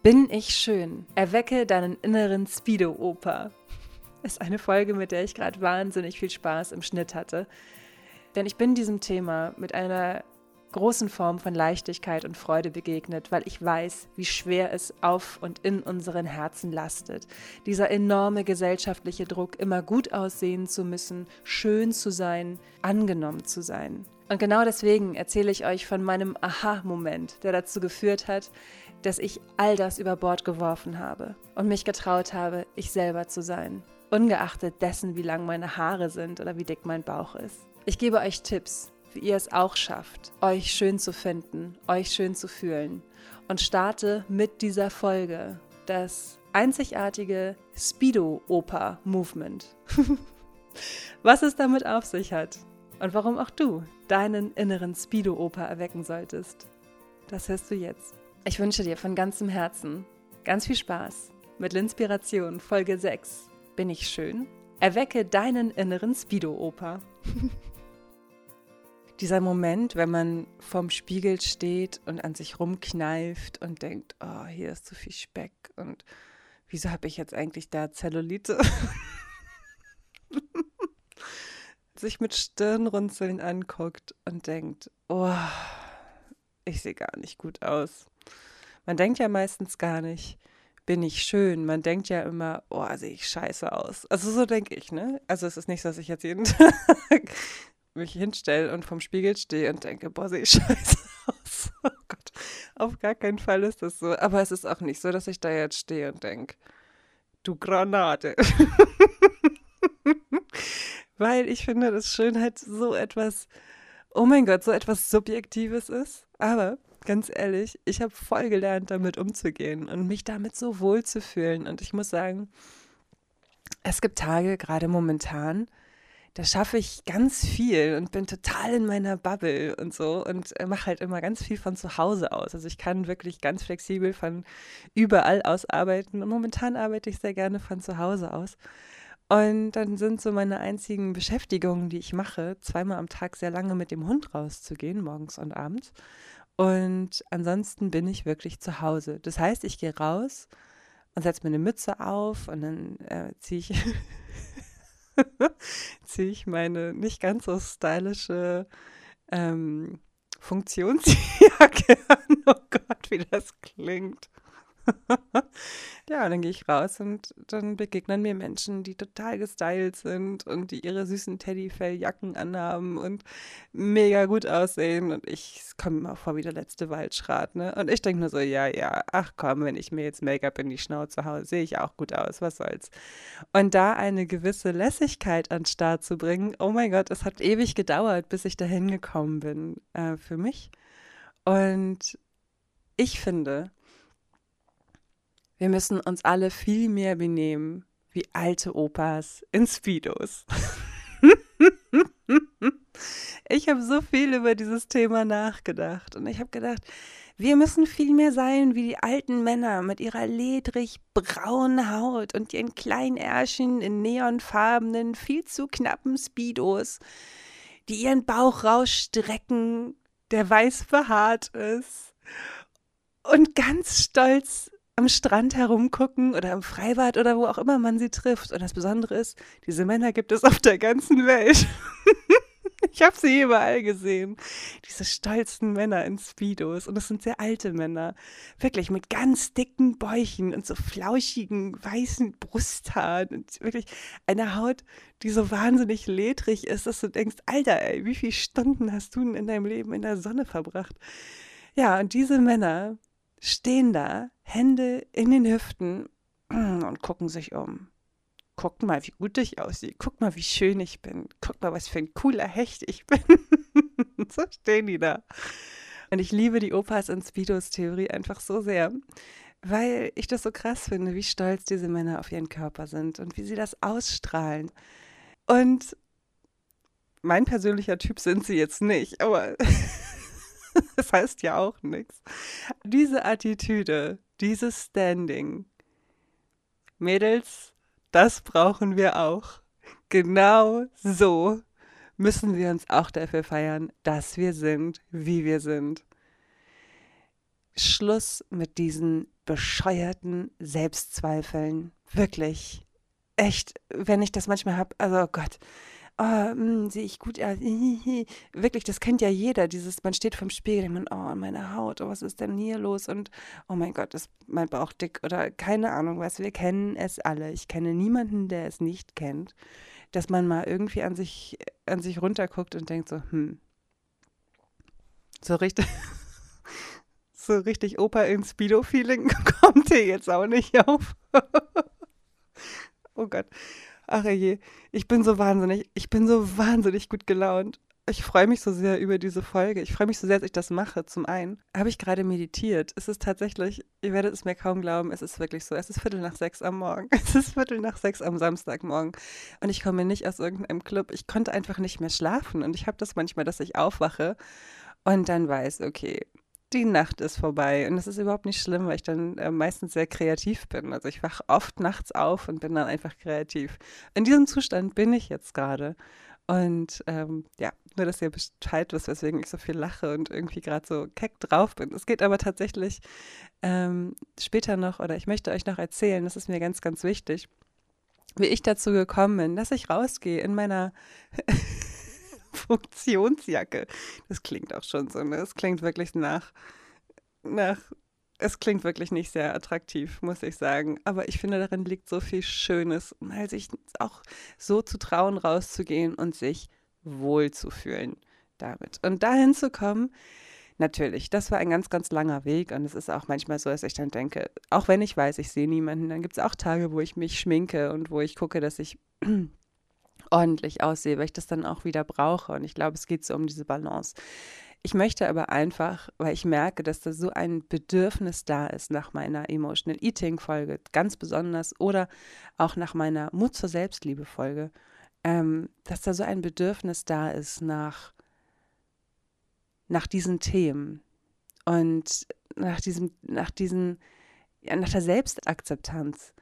Bin ich schön? Erwecke deinen inneren Speedo-Oper. Ist eine Folge, mit der ich gerade wahnsinnig viel Spaß im Schnitt hatte. Denn ich bin diesem Thema mit einer großen Form von Leichtigkeit und Freude begegnet, weil ich weiß, wie schwer es auf und in unseren Herzen lastet. Dieser enorme gesellschaftliche Druck, immer gut aussehen zu müssen, schön zu sein, angenommen zu sein. Und genau deswegen erzähle ich euch von meinem Aha-Moment, der dazu geführt hat, dass ich all das über Bord geworfen habe und mich getraut habe, ich selber zu sein, ungeachtet dessen, wie lang meine Haare sind oder wie dick mein Bauch ist. Ich gebe euch Tipps, wie ihr es auch schafft, euch schön zu finden, euch schön zu fühlen und starte mit dieser Folge das einzigartige Speedo-Oper-Movement. Was es damit auf sich hat und warum auch du deinen inneren Speedo-Oper erwecken solltest. Das hörst du jetzt. Ich wünsche dir von ganzem Herzen ganz viel Spaß mit L'Inspiration Folge 6. Bin ich schön? Erwecke deinen inneren Speedo-Oper. Dieser Moment, wenn man vorm Spiegel steht und an sich rumkneift und denkt, oh, hier ist zu viel Speck und wieso habe ich jetzt eigentlich da Zellulite? sich mit Stirnrunzeln anguckt und denkt, oh, ich sehe gar nicht gut aus. Man denkt ja meistens gar nicht, bin ich schön. Man denkt ja immer, oh, sehe ich scheiße aus. Also so denke ich, ne? Also es ist nicht so, dass ich jetzt jeden Tag mich hinstelle und vom Spiegel stehe und denke, boah, sehe ich scheiße aus. Oh Gott, auf gar keinen Fall ist das so. Aber es ist auch nicht so, dass ich da jetzt stehe und denke, du Granate. Weil ich finde, dass Schönheit so etwas, oh mein Gott, so etwas Subjektives ist. Aber ganz ehrlich, ich habe voll gelernt, damit umzugehen und mich damit so wohl zu fühlen. Und ich muss sagen, es gibt Tage, gerade momentan, da schaffe ich ganz viel und bin total in meiner Bubble und so und mache halt immer ganz viel von zu Hause aus. Also ich kann wirklich ganz flexibel von überall aus arbeiten und momentan arbeite ich sehr gerne von zu Hause aus. Und dann sind so meine einzigen Beschäftigungen, die ich mache, zweimal am Tag sehr lange mit dem Hund rauszugehen, morgens und abends. Und ansonsten bin ich wirklich zu Hause. Das heißt, ich gehe raus und setze mir eine Mütze auf und dann äh, ziehe ich, zieh ich meine nicht ganz so stylische ähm, Funktionsjacke an. Oh Gott, wie das klingt. ja, dann gehe ich raus und dann begegnen mir Menschen, die total gestylt sind und die ihre süßen Teddyfelljacken anhaben und mega gut aussehen. Und ich komme auch vor wie der letzte Waldschrat, ne? Und ich denke nur so, ja, ja, ach komm, wenn ich mir jetzt Make-up in die Schnauze haue, sehe ich auch gut aus, was soll's. Und da eine gewisse Lässigkeit an den Start zu bringen, oh mein Gott, es hat ewig gedauert, bis ich dahin gekommen bin äh, für mich. Und ich finde, wir müssen uns alle viel mehr benehmen wie alte Opas in Speedos. ich habe so viel über dieses Thema nachgedacht und ich habe gedacht, wir müssen viel mehr sein wie die alten Männer mit ihrer ledrig braunen Haut und ihren kleinen Ärschen in neonfarbenen, viel zu knappen Speedos, die ihren Bauch rausstrecken, der weiß behaart ist und ganz stolz am Strand herumgucken oder im Freibad oder wo auch immer man sie trifft. Und das Besondere ist, diese Männer gibt es auf der ganzen Welt. ich habe sie überall gesehen. Diese stolzen Männer in Speedos. Und es sind sehr alte Männer. Wirklich mit ganz dicken Bäuchen und so flauschigen weißen Brusthaaren. Und wirklich eine Haut, die so wahnsinnig ledrig ist, dass du denkst, Alter, ey, wie viele Stunden hast du denn in deinem Leben in der Sonne verbracht? Ja, und diese Männer, stehen da, Hände in den Hüften und gucken sich um. Guck mal, wie gut ich aussehe. Guck mal, wie schön ich bin. Guck mal, was für ein cooler Hecht ich bin. so stehen die da. Und ich liebe die Opas in Speedos Theorie einfach so sehr, weil ich das so krass finde, wie stolz diese Männer auf ihren Körper sind und wie sie das ausstrahlen. Und mein persönlicher Typ sind sie jetzt nicht, aber das heißt ja auch nichts. Diese Attitüde, dieses Standing, Mädels, das brauchen wir auch. Genau so müssen wir uns auch dafür feiern, dass wir sind, wie wir sind. Schluss mit diesen bescheuerten Selbstzweifeln. Wirklich. Echt, wenn ich das manchmal habe, also oh Gott, oh, sehe ich gut aus. Wirklich, das kennt ja jeder. Dieses, man steht vorm Spiegel, man, oh, meine Haut, oh, was ist denn hier los? Und oh mein Gott, ist mein Bauch dick oder keine Ahnung was. Wir kennen es alle. Ich kenne niemanden, der es nicht kennt, dass man mal irgendwie an sich, an sich runterguckt und denkt so, hm, so richtig. so richtig Opa in Speedo-Feeling kommt hier jetzt auch nicht auf. oh Gott. Ach je, ich bin so wahnsinnig, ich bin so wahnsinnig gut gelaunt. Ich freue mich so sehr über diese Folge. Ich freue mich so sehr, dass ich das mache. Zum einen habe ich gerade meditiert. Es ist tatsächlich, ihr werdet es mir kaum glauben, es ist wirklich so. Es ist Viertel nach sechs am Morgen. Es ist Viertel nach sechs am Samstagmorgen. Und ich komme nicht aus irgendeinem Club. Ich konnte einfach nicht mehr schlafen. Und ich habe das manchmal, dass ich aufwache und dann weiß, okay, die Nacht ist vorbei. Und das ist überhaupt nicht schlimm, weil ich dann äh, meistens sehr kreativ bin. Also ich wache oft nachts auf und bin dann einfach kreativ. In diesem Zustand bin ich jetzt gerade. Und ähm, ja, nur, dass ihr Bescheid wisst, weswegen ich so viel lache und irgendwie gerade so keck drauf bin. Es geht aber tatsächlich ähm, später noch, oder ich möchte euch noch erzählen, das ist mir ganz, ganz wichtig, wie ich dazu gekommen bin, dass ich rausgehe in meiner Funktionsjacke. Das klingt auch schon so, ne? Es klingt wirklich nach, nach, es klingt wirklich nicht sehr attraktiv, muss ich sagen. Aber ich finde, darin liegt so viel Schönes, mal sich auch so zu trauen, rauszugehen und sich wohlzufühlen damit. Und dahin zu kommen, natürlich, das war ein ganz, ganz langer Weg und es ist auch manchmal so, dass ich dann denke, auch wenn ich weiß, ich sehe niemanden, dann gibt es auch Tage, wo ich mich schminke und wo ich gucke, dass ich ordentlich aussehe, weil ich das dann auch wieder brauche. Und ich glaube, es geht so um diese Balance. Ich möchte aber einfach, weil ich merke, dass da so ein Bedürfnis da ist nach meiner Emotional Eating Folge, ganz besonders, oder auch nach meiner Mut zur Selbstliebe Folge, ähm, dass da so ein Bedürfnis da ist nach, nach diesen Themen und nach diesem, nach diesen, ja, nach der Selbstakzeptanz.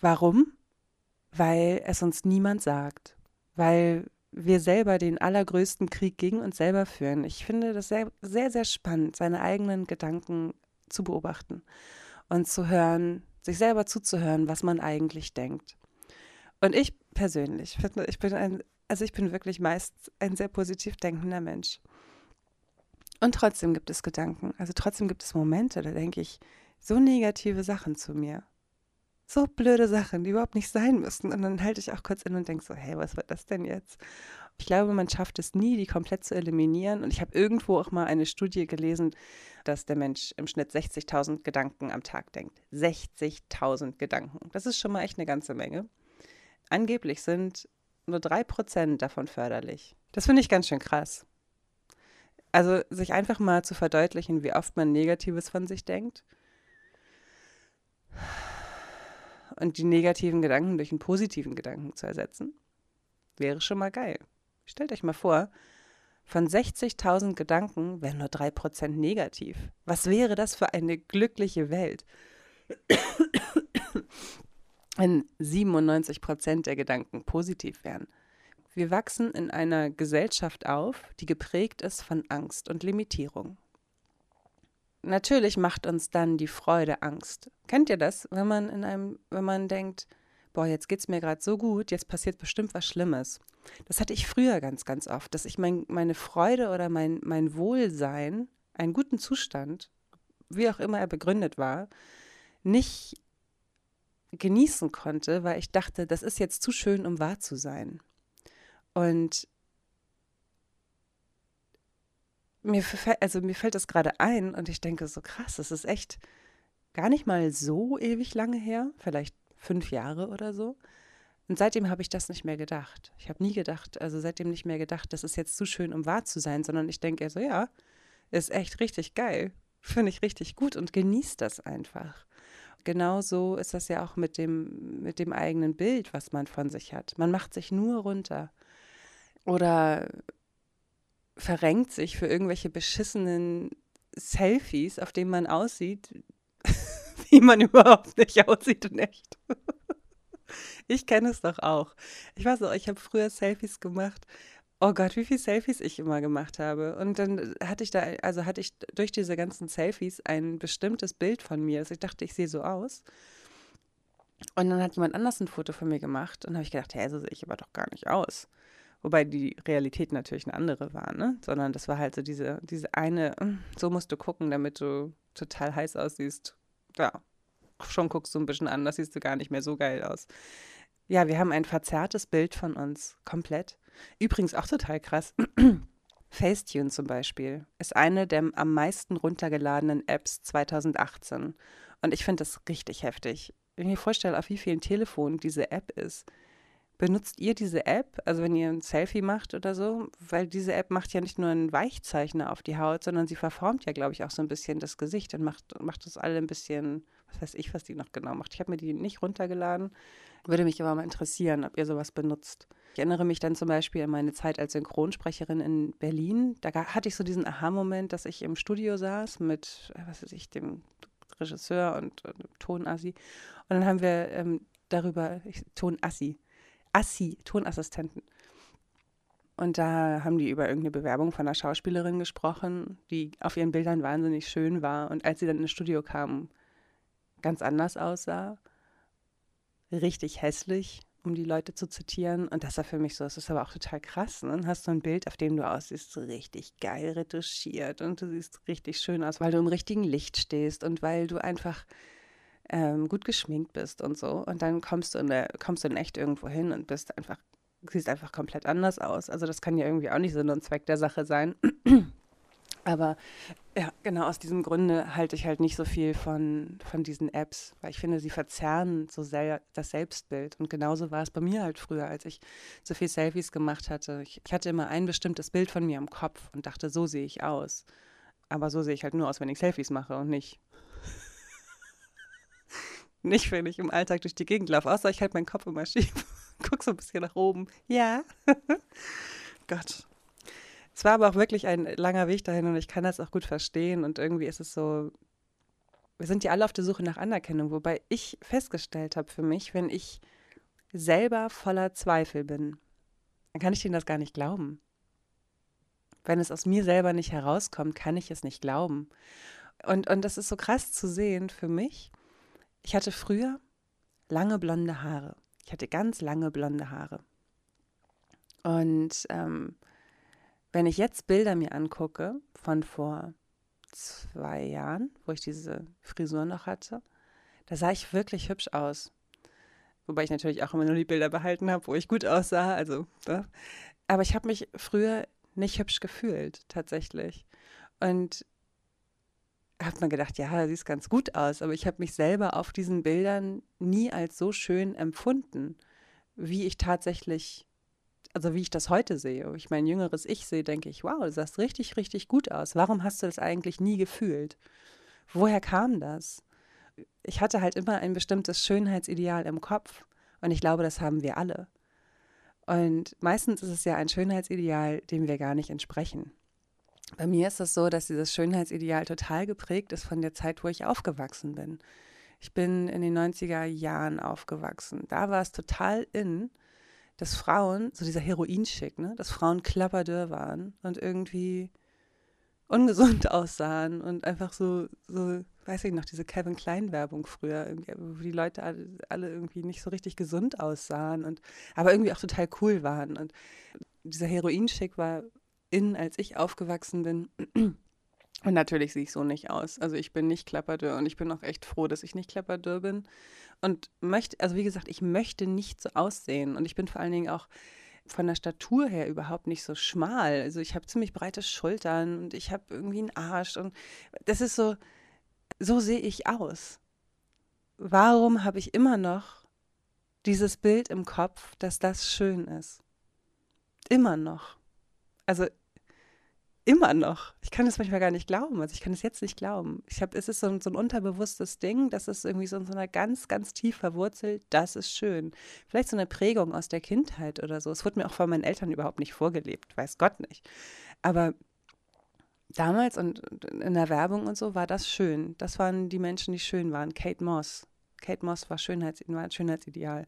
Warum? Weil es uns niemand sagt, weil wir selber den allergrößten Krieg gegen uns selber führen. Ich finde das sehr, sehr, sehr spannend, seine eigenen Gedanken zu beobachten und zu hören, sich selber zuzuhören, was man eigentlich denkt. Und ich persönlich finde, ich bin ein, also ich bin wirklich meist ein sehr positiv denkender Mensch. Und trotzdem gibt es Gedanken, also trotzdem gibt es Momente, da denke ich so negative Sachen zu mir so blöde Sachen, die überhaupt nicht sein müssten. Und dann halte ich auch kurz in und denke so, hey, was war das denn jetzt? Ich glaube, man schafft es nie, die komplett zu eliminieren. Und ich habe irgendwo auch mal eine Studie gelesen, dass der Mensch im Schnitt 60.000 Gedanken am Tag denkt. 60.000 Gedanken. Das ist schon mal echt eine ganze Menge. Angeblich sind nur 3% davon förderlich. Das finde ich ganz schön krass. Also sich einfach mal zu verdeutlichen, wie oft man Negatives von sich denkt und die negativen Gedanken durch einen positiven Gedanken zu ersetzen, wäre schon mal geil. Stellt euch mal vor, von 60.000 Gedanken wären nur 3% negativ. Was wäre das für eine glückliche Welt? Wenn 97% der Gedanken positiv wären. Wir wachsen in einer Gesellschaft auf, die geprägt ist von Angst und Limitierung natürlich macht uns dann die Freude Angst. Kennt ihr das, wenn man in einem, wenn man denkt, boah, jetzt geht's mir gerade so gut, jetzt passiert bestimmt was Schlimmes. Das hatte ich früher ganz, ganz oft, dass ich mein, meine Freude oder mein, mein Wohlsein, einen guten Zustand, wie auch immer er begründet war, nicht genießen konnte, weil ich dachte, das ist jetzt zu schön, um wahr zu sein. Und mir, also mir fällt das gerade ein und ich denke so krass, das ist echt gar nicht mal so ewig lange her, vielleicht fünf Jahre oder so. Und seitdem habe ich das nicht mehr gedacht. Ich habe nie gedacht, also seitdem nicht mehr gedacht, das ist jetzt zu schön, um wahr zu sein, sondern ich denke so, ja, ist echt richtig geil. Finde ich richtig gut und genieße das einfach. Genauso ist das ja auch mit dem, mit dem eigenen Bild, was man von sich hat. Man macht sich nur runter. Oder verrenkt sich für irgendwelche beschissenen Selfies, auf denen man aussieht, wie man überhaupt nicht aussieht in echt. ich kenne es doch auch. Ich weiß auch, ich habe früher Selfies gemacht Oh Gott, wie viele Selfies ich immer gemacht habe. Und dann hatte ich da, also hatte ich durch diese ganzen Selfies ein bestimmtes Bild von mir. Also ich dachte, ich sehe so aus. Und dann hat jemand anders ein Foto von mir gemacht und habe ich gedacht, hä, so sehe ich aber doch gar nicht aus. Wobei die Realität natürlich eine andere war, ne? Sondern das war halt so diese, diese eine, hm, so musst du gucken, damit du total heiß aussiehst. Ja, schon guckst du ein bisschen an, das siehst du gar nicht mehr so geil aus. Ja, wir haben ein verzerrtes Bild von uns, komplett. Übrigens auch total krass. Facetune zum Beispiel ist eine der am meisten runtergeladenen Apps 2018. Und ich finde das richtig heftig. Wenn ich mir vorstelle, auf wie vielen Telefonen diese App ist. Benutzt ihr diese App, also wenn ihr ein Selfie macht oder so? Weil diese App macht ja nicht nur einen Weichzeichner auf die Haut, sondern sie verformt ja, glaube ich, auch so ein bisschen das Gesicht und macht, macht das alle ein bisschen, was weiß ich, was die noch genau macht. Ich habe mir die nicht runtergeladen. Würde mich aber mal interessieren, ob ihr sowas benutzt. Ich erinnere mich dann zum Beispiel an meine Zeit als Synchronsprecherin in Berlin. Da hatte ich so diesen Aha-Moment, dass ich im Studio saß mit, was weiß ich, dem Regisseur und, und Tonassi. Und dann haben wir ähm, darüber, ich, Tonassi, Assi, Tonassistenten. Und da haben die über irgendeine Bewerbung von einer Schauspielerin gesprochen, die auf ihren Bildern wahnsinnig schön war. Und als sie dann ins Studio kam, ganz anders aussah richtig hässlich, um die Leute zu zitieren. Und das war für mich so, das ist aber auch total krass. Ne? Dann hast du ein Bild, auf dem du aussiehst, so richtig geil retuschiert und du siehst richtig schön aus, weil du im richtigen Licht stehst und weil du einfach ähm, gut geschminkt bist und so. Und dann kommst du in der, kommst du in echt irgendwo hin und bist einfach, siehst einfach komplett anders aus. Also das kann ja irgendwie auch nicht Sinn und Zweck der Sache sein. Aber ja, genau aus diesem Grunde halte ich halt nicht so viel von, von diesen Apps, weil ich finde, sie verzerren so sel das Selbstbild. Und genauso war es bei mir halt früher, als ich so viel Selfies gemacht hatte. Ich, ich hatte immer ein bestimmtes Bild von mir im Kopf und dachte, so sehe ich aus. Aber so sehe ich halt nur aus, wenn ich Selfies mache und nicht. Nicht, wenn ich im Alltag durch die Gegend laufe, außer ich halte meinen Kopf immer schief. Guck so ein bisschen nach oben. Ja. Gott, es war aber auch wirklich ein langer Weg dahin und ich kann das auch gut verstehen. Und irgendwie ist es so, wir sind ja alle auf der Suche nach Anerkennung, wobei ich festgestellt habe für mich, wenn ich selber voller Zweifel bin, dann kann ich denen das gar nicht glauben. Wenn es aus mir selber nicht herauskommt, kann ich es nicht glauben. Und, und das ist so krass zu sehen für mich. Ich hatte früher lange blonde Haare. Ich hatte ganz lange blonde Haare. Und ähm, wenn ich jetzt Bilder mir angucke von vor zwei Jahren, wo ich diese Frisur noch hatte, da sah ich wirklich hübsch aus. Wobei ich natürlich auch immer nur die Bilder behalten habe, wo ich gut aussah. Also, ne? aber ich habe mich früher nicht hübsch gefühlt, tatsächlich. Und habe mir gedacht, ja, du siehst ganz gut aus, aber ich habe mich selber auf diesen Bildern nie als so schön empfunden, wie ich tatsächlich also wie ich das heute sehe, ich mein jüngeres Ich sehe, denke ich, wow, du sahst richtig, richtig gut aus. Warum hast du das eigentlich nie gefühlt? Woher kam das? Ich hatte halt immer ein bestimmtes Schönheitsideal im Kopf und ich glaube, das haben wir alle. Und meistens ist es ja ein Schönheitsideal, dem wir gar nicht entsprechen. Bei mir ist es so, dass dieses Schönheitsideal total geprägt ist von der Zeit, wo ich aufgewachsen bin. Ich bin in den 90er Jahren aufgewachsen. Da war es total in, dass Frauen, so dieser Heroinschick, ne, dass Frauen klapperdürr waren und irgendwie ungesund aussahen und einfach so, so, weiß ich noch, diese Kevin Klein-Werbung früher, wo die Leute alle, irgendwie nicht so richtig gesund aussahen und aber irgendwie auch total cool waren. Und dieser Heroinschick war in, als ich aufgewachsen bin. Und natürlich sehe ich so nicht aus. Also ich bin nicht klapperdürr und ich bin auch echt froh, dass ich nicht klapperdürr bin. Und möchte, also wie gesagt, ich möchte nicht so aussehen. Und ich bin vor allen Dingen auch von der Statur her überhaupt nicht so schmal. Also ich habe ziemlich breite Schultern und ich habe irgendwie einen Arsch. Und das ist so, so sehe ich aus. Warum habe ich immer noch dieses Bild im Kopf, dass das schön ist? Immer noch. Also Immer noch. Ich kann das manchmal gar nicht glauben. Also ich kann es jetzt nicht glauben. Ich habe, es ist so ein, so ein unterbewusstes Ding, das ist irgendwie so in so einer ganz, ganz tief verwurzelt. Das ist schön. Vielleicht so eine Prägung aus der Kindheit oder so. Es wurde mir auch von meinen Eltern überhaupt nicht vorgelebt, weiß Gott nicht. Aber damals und in der Werbung und so war das schön. Das waren die Menschen, die schön waren. Kate Moss. Kate Moss war, Schönheits, war ein Schönheitsideal.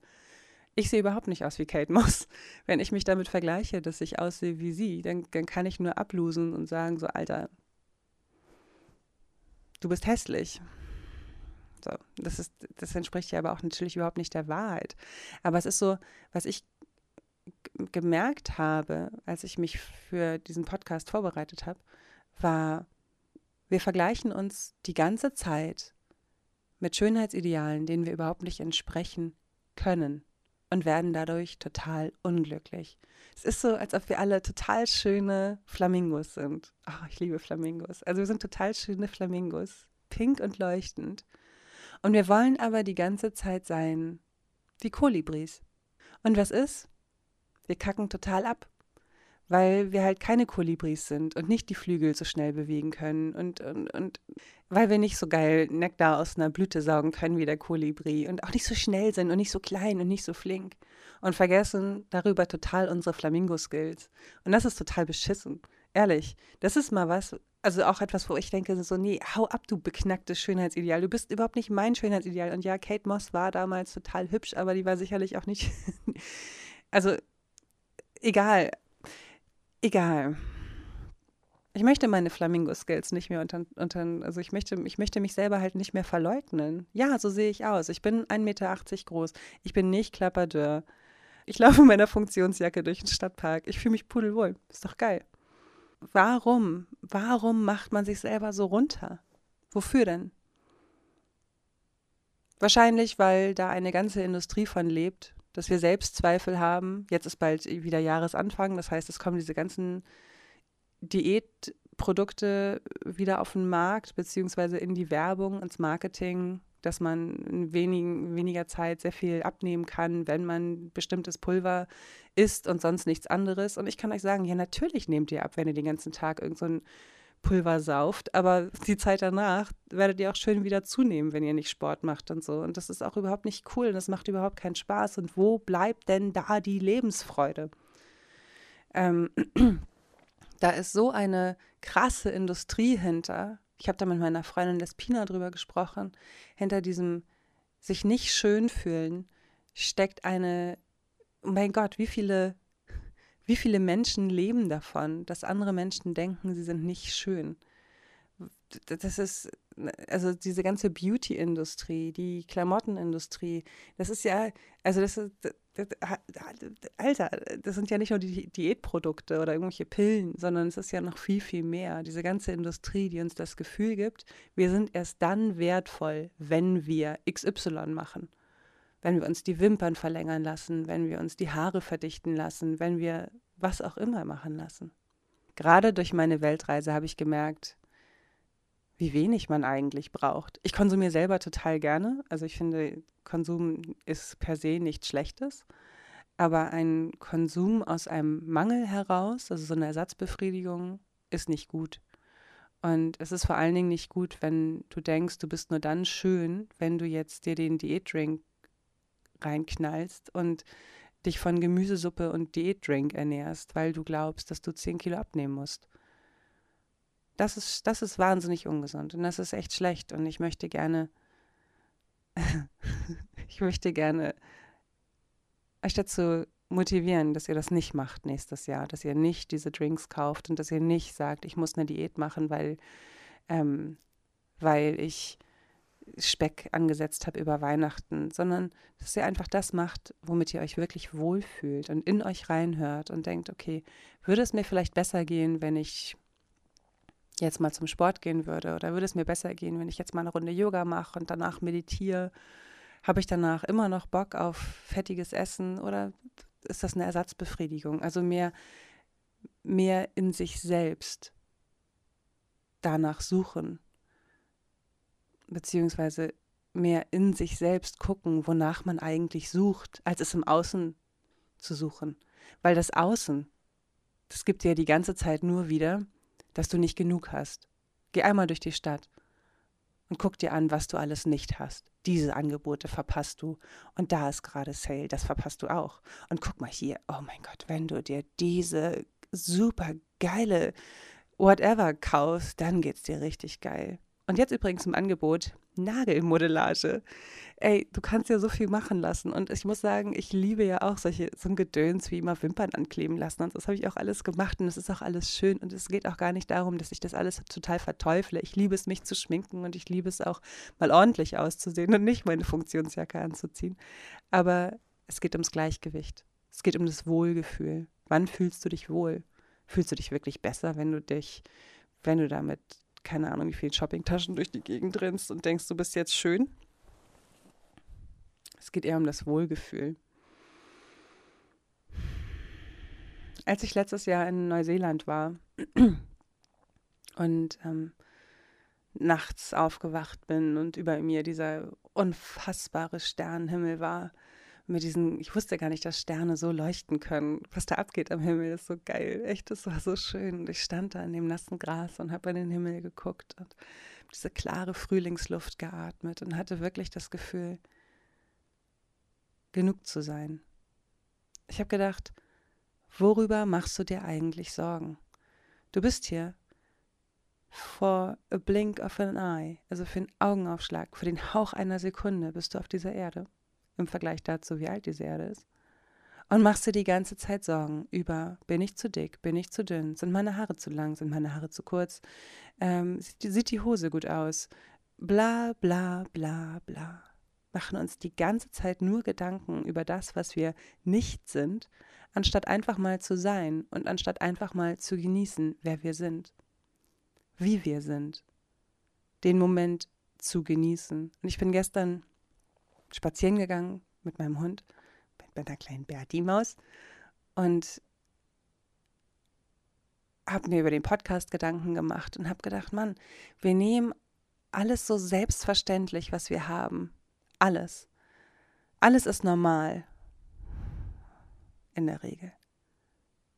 Ich sehe überhaupt nicht aus wie Kate Moss. Wenn ich mich damit vergleiche, dass ich aussehe wie sie, dann, dann kann ich nur ablosen und sagen, so Alter, du bist hässlich. So, das, ist, das entspricht ja aber auch natürlich überhaupt nicht der Wahrheit. Aber es ist so, was ich gemerkt habe, als ich mich für diesen Podcast vorbereitet habe, war, wir vergleichen uns die ganze Zeit mit Schönheitsidealen, denen wir überhaupt nicht entsprechen können und werden dadurch total unglücklich. Es ist so, als ob wir alle total schöne Flamingos sind. Oh, ich liebe Flamingos. Also wir sind total schöne Flamingos, pink und leuchtend. Und wir wollen aber die ganze Zeit sein wie Kolibris. Und was ist? Wir kacken total ab, weil wir halt keine Kolibris sind und nicht die Flügel so schnell bewegen können und, und, und weil wir nicht so geil Nektar aus einer Blüte saugen können wie der Kolibri und auch nicht so schnell sind und nicht so klein und nicht so flink und vergessen darüber total unsere Flamingo-Skills. Und das ist total beschissen. Ehrlich, das ist mal was, also auch etwas, wo ich denke, so, nee, hau ab, du beknacktes Schönheitsideal. Du bist überhaupt nicht mein Schönheitsideal. Und ja, Kate Moss war damals total hübsch, aber die war sicherlich auch nicht. also, egal. Egal. Ich möchte meine Flamingo-Skills nicht mehr unter, unter, also ich möchte, ich möchte mich selber halt nicht mehr verleugnen. Ja, so sehe ich aus. Ich bin 1,80 Meter groß. Ich bin nicht klapperdürr. Ich laufe in meiner Funktionsjacke durch den Stadtpark. Ich fühle mich pudelwohl. Ist doch geil. Warum? Warum macht man sich selber so runter? Wofür denn? Wahrscheinlich, weil da eine ganze Industrie von lebt, dass wir Selbstzweifel haben. Jetzt ist bald wieder Jahresanfang, das heißt, es kommen diese ganzen Diätprodukte wieder auf den Markt, beziehungsweise in die Werbung, ins Marketing, dass man in wenigen, weniger Zeit sehr viel abnehmen kann, wenn man bestimmtes Pulver isst und sonst nichts anderes. Und ich kann euch sagen, ja, natürlich nehmt ihr ab, wenn ihr den ganzen Tag irgend so Pulver sauft, aber die Zeit danach werdet ihr auch schön wieder zunehmen, wenn ihr nicht Sport macht und so. Und das ist auch überhaupt nicht cool und das macht überhaupt keinen Spaß. Und wo bleibt denn da die Lebensfreude? Ähm, da ist so eine krasse Industrie hinter, ich habe da mit meiner Freundin Despina drüber gesprochen, hinter diesem sich nicht schön fühlen steckt eine, oh mein Gott, wie viele, wie viele Menschen leben davon, dass andere Menschen denken, sie sind nicht schön. Das ist, also diese ganze Beauty-Industrie, die Klamottenindustrie, das ist ja, also das ist, Alter, das sind ja nicht nur die Diätprodukte oder irgendwelche Pillen, sondern es ist ja noch viel, viel mehr. Diese ganze Industrie, die uns das Gefühl gibt, wir sind erst dann wertvoll, wenn wir XY machen. Wenn wir uns die Wimpern verlängern lassen, wenn wir uns die Haare verdichten lassen, wenn wir was auch immer machen lassen. Gerade durch meine Weltreise habe ich gemerkt, wie wenig man eigentlich braucht. Ich konsumiere selber total gerne. Also ich finde, Konsum ist per se nichts Schlechtes. Aber ein Konsum aus einem Mangel heraus, also so eine Ersatzbefriedigung, ist nicht gut. Und es ist vor allen Dingen nicht gut, wenn du denkst, du bist nur dann schön, wenn du jetzt dir den Diätdrink reinknallst und dich von Gemüsesuppe und Diätdrink ernährst, weil du glaubst, dass du 10 Kilo abnehmen musst das ist, das ist wahnsinnig ungesund und das ist echt schlecht. Und ich möchte gerne, ich möchte gerne euch dazu motivieren, dass ihr das nicht macht nächstes Jahr, dass ihr nicht diese Drinks kauft und dass ihr nicht sagt, ich muss eine Diät machen, weil, ähm, weil ich Speck angesetzt habe über Weihnachten, sondern dass ihr einfach das macht, womit ihr euch wirklich wohlfühlt und in euch reinhört und denkt, okay, würde es mir vielleicht besser gehen, wenn ich jetzt mal zum Sport gehen würde oder würde es mir besser gehen, wenn ich jetzt mal eine Runde Yoga mache und danach meditiere? Habe ich danach immer noch Bock auf fettiges Essen oder ist das eine Ersatzbefriedigung? Also mehr, mehr in sich selbst danach suchen, beziehungsweise mehr in sich selbst gucken, wonach man eigentlich sucht, als es im Außen zu suchen. Weil das Außen, das gibt dir die ganze Zeit nur wieder, dass du nicht genug hast. Geh einmal durch die Stadt und guck dir an, was du alles nicht hast. Diese Angebote verpasst du. Und da ist gerade Sale, das verpasst du auch. Und guck mal hier, oh mein Gott, wenn du dir diese super geile whatever kaufst, dann geht's dir richtig geil. Und jetzt übrigens im Angebot Nagelmodellage. Ey, du kannst ja so viel machen lassen. Und ich muss sagen, ich liebe ja auch solche, so ein Gedöns wie immer Wimpern ankleben lassen. Und das habe ich auch alles gemacht und es ist auch alles schön. Und es geht auch gar nicht darum, dass ich das alles total verteufle. Ich liebe es, mich zu schminken und ich liebe es auch, mal ordentlich auszusehen und nicht meine Funktionsjacke anzuziehen. Aber es geht ums Gleichgewicht. Es geht um das Wohlgefühl. Wann fühlst du dich wohl? Fühlst du dich wirklich besser, wenn du dich, wenn du damit, keine Ahnung, wie viele Shoppingtaschen durch die Gegend rennst und denkst, du bist jetzt schön? Es geht eher um das Wohlgefühl. Als ich letztes Jahr in Neuseeland war und ähm, nachts aufgewacht bin und über mir dieser unfassbare Sternenhimmel war, mit diesen, ich wusste gar nicht, dass Sterne so leuchten können. Was da abgeht am Himmel, ist so geil. Echt, das war so schön. Und ich stand da in dem nassen Gras und habe in den Himmel geguckt und diese klare Frühlingsluft geatmet und hatte wirklich das Gefühl, genug zu sein. Ich habe gedacht, worüber machst du dir eigentlich Sorgen? Du bist hier for a blink of an eye, also für einen Augenaufschlag, für den Hauch einer Sekunde bist du auf dieser Erde im Vergleich dazu, wie alt diese Erde ist. Und machst dir die ganze Zeit Sorgen über, bin ich zu dick, bin ich zu dünn, sind meine Haare zu lang, sind meine Haare zu kurz, ähm, sieht, sieht die Hose gut aus, bla bla bla bla. Machen uns die ganze Zeit nur Gedanken über das, was wir nicht sind, anstatt einfach mal zu sein und anstatt einfach mal zu genießen, wer wir sind, wie wir sind, den Moment zu genießen. Und ich bin gestern spazieren gegangen mit meinem Hund, mit meiner kleinen Berti-Maus und habe mir über den Podcast Gedanken gemacht und habe gedacht, Mann, wir nehmen alles so selbstverständlich, was wir haben. Alles. Alles ist normal. In der Regel.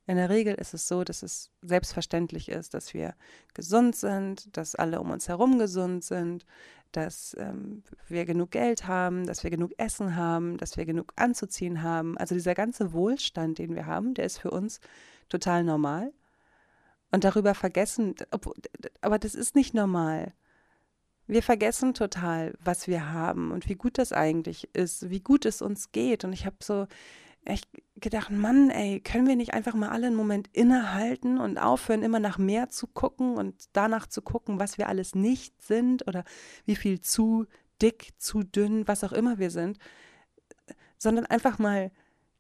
In der Regel ist es so, dass es selbstverständlich ist, dass wir gesund sind, dass alle um uns herum gesund sind, dass ähm, wir genug Geld haben, dass wir genug Essen haben, dass wir genug anzuziehen haben. Also dieser ganze Wohlstand, den wir haben, der ist für uns total normal. Und darüber vergessen, aber das ist nicht normal. Wir vergessen total, was wir haben und wie gut das eigentlich ist, wie gut es uns geht. Und ich habe so echt gedacht, Mann, ey, können wir nicht einfach mal alle einen Moment innehalten und aufhören, immer nach mehr zu gucken und danach zu gucken, was wir alles nicht sind oder wie viel zu dick, zu dünn, was auch immer wir sind, sondern einfach mal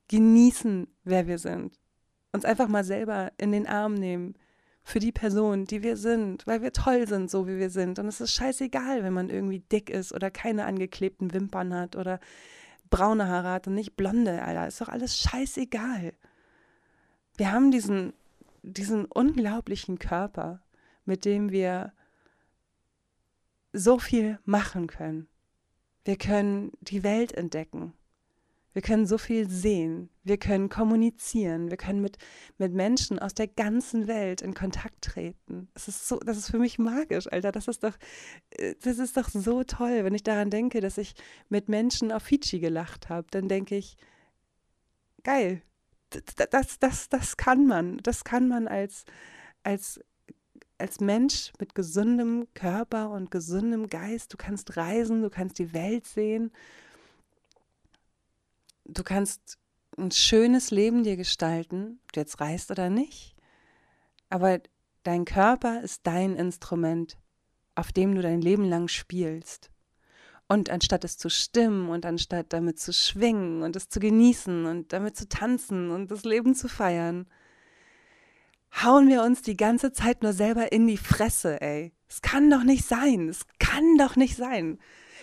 genießen, wer wir sind. Uns einfach mal selber in den Arm nehmen für die Person, die wir sind, weil wir toll sind, so wie wir sind. Und es ist scheißegal, wenn man irgendwie dick ist oder keine angeklebten Wimpern hat oder braune Haare hat und nicht blonde, Alter. Ist doch alles scheißegal. Wir haben diesen, diesen unglaublichen Körper, mit dem wir so viel machen können. Wir können die Welt entdecken. Wir können so viel sehen, wir können kommunizieren, wir können mit, mit Menschen aus der ganzen Welt in Kontakt treten. Das ist so, das ist für mich magisch, Alter. Das ist doch, äh, das ist doch so toll, wenn ich daran denke, dass ich mit Menschen auf Fidschi gelacht habe. Dann denke ich, geil, das, das, das, das kann man. Das kann man als, als als Mensch mit gesundem Körper und gesundem Geist, du kannst reisen, du kannst die Welt sehen du kannst ein schönes Leben dir gestalten, ob du jetzt reist oder nicht. Aber dein Körper ist dein Instrument, auf dem du dein Leben lang spielst. Und anstatt es zu stimmen und anstatt damit zu schwingen und es zu genießen und damit zu tanzen und das Leben zu feiern, hauen wir uns die ganze Zeit nur selber in die Fresse, ey. Es kann doch nicht sein. Es kann doch nicht sein.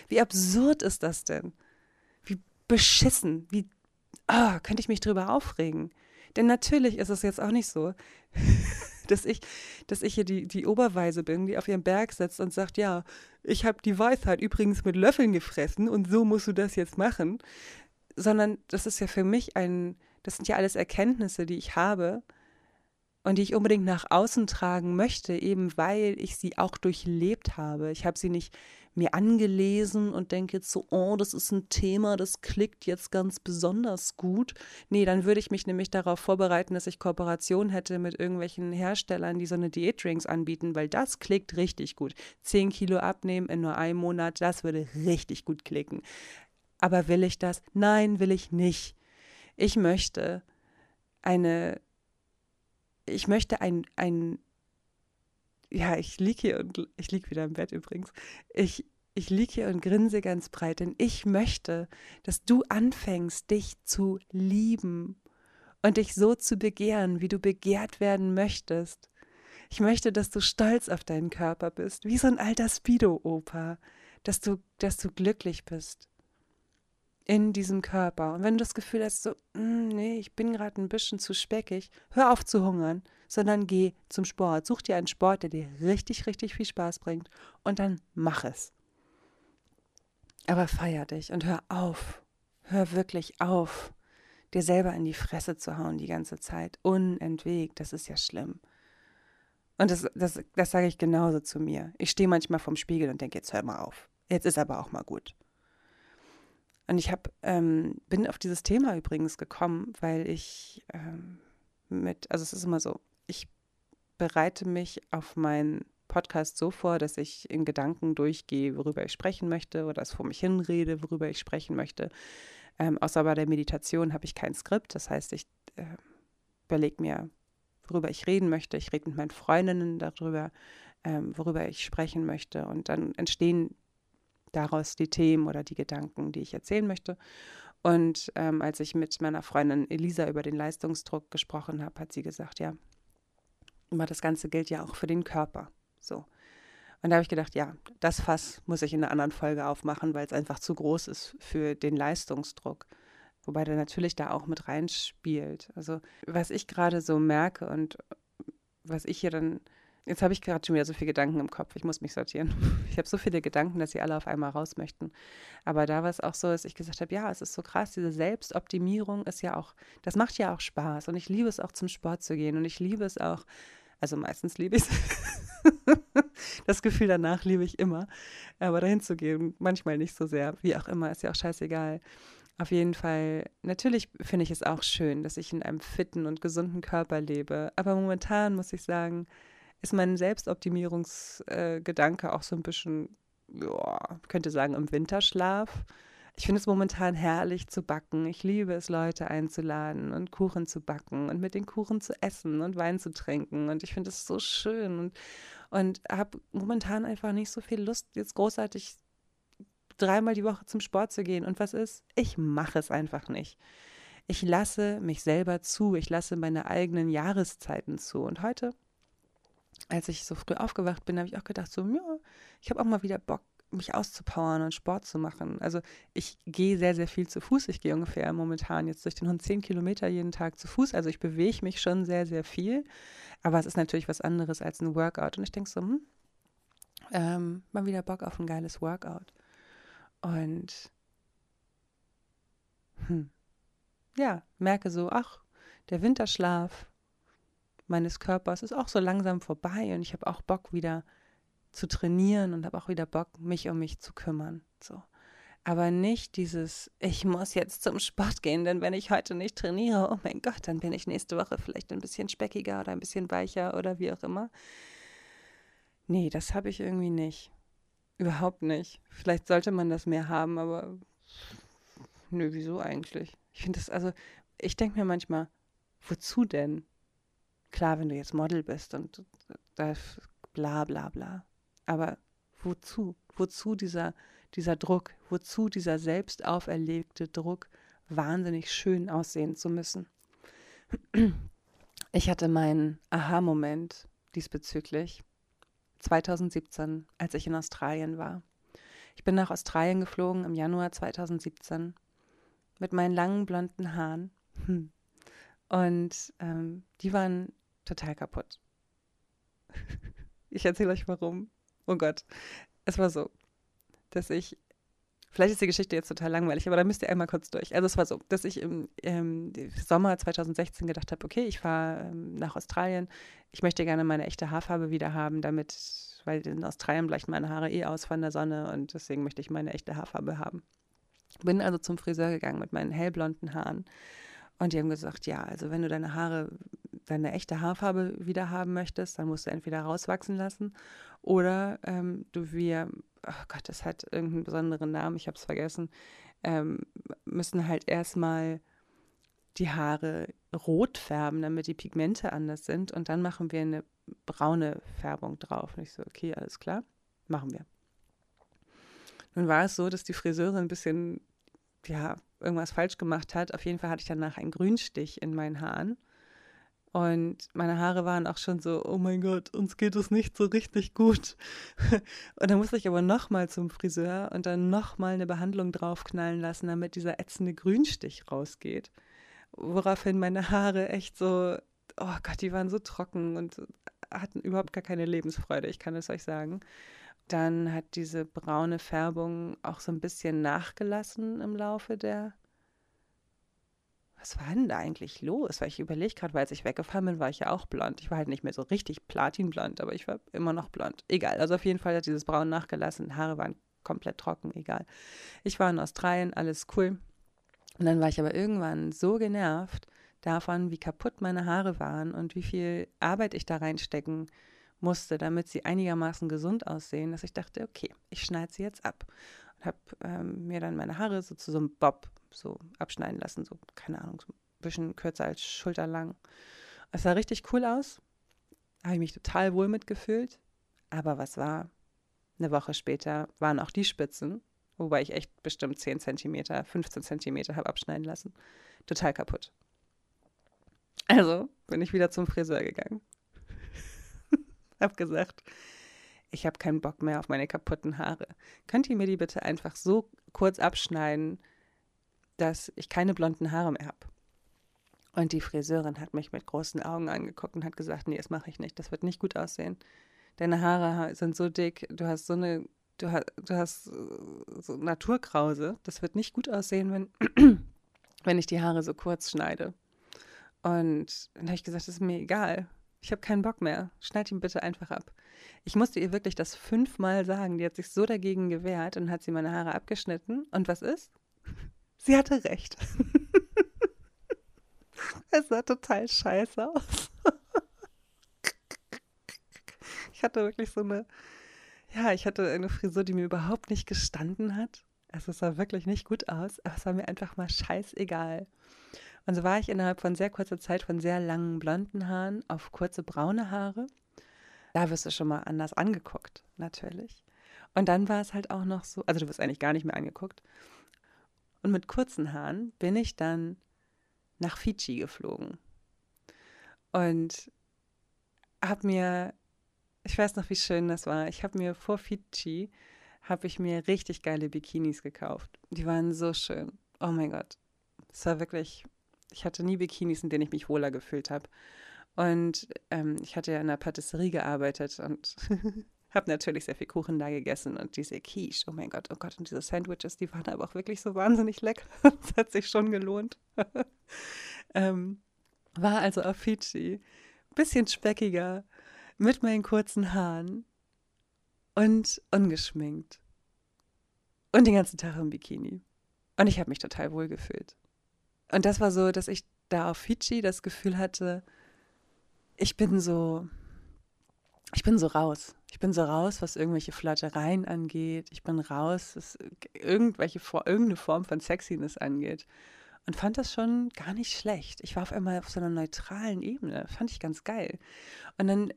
Wie absurd ist das denn? Beschissen. Wie oh, könnte ich mich drüber aufregen? Denn natürlich ist es jetzt auch nicht so, dass ich, dass ich hier die, die Oberweise bin, die auf ihrem Berg sitzt und sagt, ja, ich habe die Weisheit übrigens mit Löffeln gefressen und so musst du das jetzt machen. Sondern das ist ja für mich ein, das sind ja alles Erkenntnisse, die ich habe und die ich unbedingt nach außen tragen möchte, eben weil ich sie auch durchlebt habe. Ich habe sie nicht mir angelesen und denke jetzt so, oh, das ist ein Thema, das klickt jetzt ganz besonders gut. Nee, dann würde ich mich nämlich darauf vorbereiten, dass ich Kooperation hätte mit irgendwelchen Herstellern, die so eine Diätdrinks anbieten, weil das klickt richtig gut. Zehn Kilo abnehmen in nur einem Monat, das würde richtig gut klicken. Aber will ich das? Nein, will ich nicht. Ich möchte eine, ich möchte ein, ein ja, ich liege hier und ich liege wieder im Bett übrigens. Ich, ich liege hier und grinse ganz breit, denn ich möchte, dass du anfängst, dich zu lieben und dich so zu begehren, wie du begehrt werden möchtest. Ich möchte, dass du stolz auf deinen Körper bist, wie so ein alter Speedo-Opa, dass du, dass du glücklich bist in diesem Körper. Und wenn du das Gefühl hast, so, mm, nee, ich bin gerade ein bisschen zu speckig, hör auf zu hungern, sondern geh zum Sport. Such dir einen Sport, der dir richtig, richtig viel Spaß bringt und dann mach es. Aber feier dich und hör auf. Hör wirklich auf, dir selber in die Fresse zu hauen die ganze Zeit. Unentwegt, das ist ja schlimm. Und das, das, das sage ich genauso zu mir. Ich stehe manchmal vorm Spiegel und denke, jetzt hör mal auf. Jetzt ist aber auch mal gut. Und ich hab, ähm, bin auf dieses Thema übrigens gekommen, weil ich ähm, mit, also es ist immer so, ich bereite mich auf meinen Podcast so vor, dass ich in Gedanken durchgehe, worüber ich sprechen möchte oder es vor mich hinrede, worüber ich sprechen möchte. Ähm, außer bei der Meditation habe ich kein Skript. Das heißt, ich äh, überlege mir, worüber ich reden möchte. Ich rede mit meinen Freundinnen darüber, ähm, worüber ich sprechen möchte. Und dann entstehen daraus die Themen oder die Gedanken, die ich erzählen möchte. Und ähm, als ich mit meiner Freundin Elisa über den Leistungsdruck gesprochen habe, hat sie gesagt, ja, aber das Ganze gilt ja auch für den Körper. So. Und da habe ich gedacht, ja, das Fass muss ich in einer anderen Folge aufmachen, weil es einfach zu groß ist für den Leistungsdruck. Wobei der natürlich da auch mit reinspielt. Also, was ich gerade so merke und was ich hier dann Jetzt habe ich gerade schon wieder so viele Gedanken im Kopf. Ich muss mich sortieren. Ich habe so viele Gedanken, dass sie alle auf einmal raus möchten. Aber da war es auch so, dass ich gesagt habe, ja, es ist so krass, diese Selbstoptimierung ist ja auch, das macht ja auch Spaß. Und ich liebe es auch zum Sport zu gehen. Und ich liebe es auch, also meistens liebe ich es. das Gefühl danach liebe ich immer. Aber dahin zu gehen, manchmal nicht so sehr. Wie auch immer, ist ja auch scheißegal. Auf jeden Fall, natürlich finde ich es auch schön, dass ich in einem fitten und gesunden Körper lebe. Aber momentan muss ich sagen, ist mein Selbstoptimierungsgedanke äh, auch so ein bisschen, ja, könnte sagen, im Winterschlaf. Ich finde es momentan herrlich zu backen. Ich liebe es, Leute einzuladen und Kuchen zu backen und mit den Kuchen zu essen und Wein zu trinken. Und ich finde es so schön und, und habe momentan einfach nicht so viel Lust, jetzt großartig dreimal die Woche zum Sport zu gehen. Und was ist? Ich mache es einfach nicht. Ich lasse mich selber zu. Ich lasse meine eigenen Jahreszeiten zu. Und heute als ich so früh aufgewacht bin, habe ich auch gedacht, so, ja, ich habe auch mal wieder Bock, mich auszupowern und Sport zu machen. Also ich gehe sehr, sehr viel zu Fuß. Ich gehe ungefähr momentan jetzt durch den Hund zehn Kilometer jeden Tag zu Fuß. Also ich bewege mich schon sehr, sehr viel. Aber es ist natürlich was anderes als ein Workout. Und ich denke so, hm, ähm, mal wieder Bock auf ein geiles Workout. Und hm, ja, merke so, ach, der Winterschlaf, meines Körpers ist auch so langsam vorbei und ich habe auch Bock wieder zu trainieren und habe auch wieder Bock, mich um mich zu kümmern. So. Aber nicht dieses, ich muss jetzt zum Sport gehen, denn wenn ich heute nicht trainiere, oh mein Gott, dann bin ich nächste Woche vielleicht ein bisschen speckiger oder ein bisschen weicher oder wie auch immer. Nee, das habe ich irgendwie nicht. Überhaupt nicht. Vielleicht sollte man das mehr haben, aber nö, wieso eigentlich? Ich finde das, also, ich denke mir manchmal, wozu denn? Klar, wenn du jetzt Model bist und das bla bla bla. Aber wozu? Wozu dieser, dieser Druck? Wozu dieser selbst auferlegte Druck, wahnsinnig schön aussehen zu müssen? Ich hatte meinen Aha-Moment diesbezüglich 2017, als ich in Australien war. Ich bin nach Australien geflogen im Januar 2017 mit meinen langen blonden Haaren. Hm. Und ähm, die waren total kaputt. ich erzähle euch warum. Oh Gott. Es war so, dass ich, vielleicht ist die Geschichte jetzt total langweilig, aber da müsst ihr einmal kurz durch. Also es war so, dass ich im, im Sommer 2016 gedacht habe, okay, ich fahre ähm, nach Australien. Ich möchte gerne meine echte Haarfarbe wieder haben, damit weil in Australien bleichen meine Haare eh aus von der Sonne und deswegen möchte ich meine echte Haarfarbe haben. Bin also zum Friseur gegangen mit meinen hellblonden Haaren und die haben gesagt, ja, also wenn du deine Haare, deine echte Haarfarbe wieder haben möchtest, dann musst du entweder rauswachsen lassen oder ähm, du wir, oh Gott, das hat irgendeinen besonderen Namen, ich habe es vergessen, ähm, müssen halt erstmal die Haare rot färben, damit die Pigmente anders sind und dann machen wir eine braune Färbung drauf. Und ich so, okay, alles klar, machen wir. Nun war es so, dass die Friseurin ein bisschen, ja, irgendwas falsch gemacht hat. Auf jeden Fall hatte ich danach einen Grünstich in meinen Haaren. Und meine Haare waren auch schon so, oh mein Gott, uns geht es nicht so richtig gut. und dann musste ich aber nochmal zum Friseur und dann nochmal eine Behandlung draufknallen lassen, damit dieser ätzende Grünstich rausgeht. Woraufhin meine Haare echt so, oh Gott, die waren so trocken und hatten überhaupt gar keine Lebensfreude, ich kann es euch sagen. Dann hat diese braune Färbung auch so ein bisschen nachgelassen im Laufe der. Was war denn da eigentlich los? Weil ich überlege gerade, weil als ich weggefahren bin, war ich ja auch blond. Ich war halt nicht mehr so richtig platinblond, aber ich war immer noch blond. Egal. Also auf jeden Fall hat dieses Braun nachgelassen. Haare waren komplett trocken, egal. Ich war in Australien, alles cool. Und dann war ich aber irgendwann so genervt davon, wie kaputt meine Haare waren und wie viel Arbeit ich da reinstecken musste, damit sie einigermaßen gesund aussehen, dass ich dachte, okay, ich schneide sie jetzt ab. Und habe ähm, mir dann meine Haare so zu so einem Bob so abschneiden lassen, so, keine Ahnung, so ein bisschen kürzer als schulterlang. Es sah richtig cool aus, habe ich mich total wohl mitgefühlt. Aber was war? Eine Woche später waren auch die Spitzen, wobei ich echt bestimmt 10 cm, 15 cm habe abschneiden lassen, total kaputt. Also bin ich wieder zum Friseur gegangen habe gesagt, ich habe keinen Bock mehr auf meine kaputten Haare. Könnt ihr mir die bitte einfach so kurz abschneiden, dass ich keine blonden Haare mehr habe? Und die Friseurin hat mich mit großen Augen angeguckt und hat gesagt, nee, das mache ich nicht, das wird nicht gut aussehen. Deine Haare sind so dick, du hast so eine, du hast, du hast so Naturkrause, das wird nicht gut aussehen, wenn, wenn ich die Haare so kurz schneide. Und dann habe ich gesagt, das ist mir egal. Ich habe keinen Bock mehr. Schneid ihn bitte einfach ab. Ich musste ihr wirklich das fünfmal sagen. Die hat sich so dagegen gewehrt und hat sie meine Haare abgeschnitten. Und was ist? Sie hatte recht. es sah total scheiße aus. ich hatte wirklich so eine, ja, ich hatte eine Frisur, die mir überhaupt nicht gestanden hat. Also es sah wirklich nicht gut aus, aber es war mir einfach mal scheißegal. Und so war ich innerhalb von sehr kurzer Zeit von sehr langen blonden Haaren auf kurze braune Haare. Da wirst du schon mal anders angeguckt, natürlich. Und dann war es halt auch noch so, also du wirst eigentlich gar nicht mehr angeguckt. Und mit kurzen Haaren bin ich dann nach Fidschi geflogen. Und habe mir, ich weiß noch, wie schön das war. Ich habe mir vor Fidschi, habe ich mir richtig geile Bikinis gekauft. Die waren so schön. Oh mein Gott. Es war wirklich ich hatte nie Bikinis, in denen ich mich wohler gefühlt habe. Und ähm, ich hatte ja in einer Patisserie gearbeitet und habe natürlich sehr viel Kuchen da gegessen und diese Quiche, oh mein Gott, oh Gott, und diese Sandwiches, die waren aber auch wirklich so wahnsinnig lecker. das hat sich schon gelohnt. ähm, war also auf Fidschi, bisschen speckiger, mit meinen kurzen Haaren und ungeschminkt. Und den ganzen Tag im Bikini. Und ich habe mich total wohl gefühlt. Und das war so, dass ich da auf Fidschi das Gefühl hatte, ich bin so, ich bin so raus. Ich bin so raus, was irgendwelche Flattereien angeht. Ich bin raus, was irgendwelche, irgendeine Form von Sexiness angeht. Und fand das schon gar nicht schlecht. Ich war auf einmal auf so einer neutralen Ebene. Fand ich ganz geil. Und dann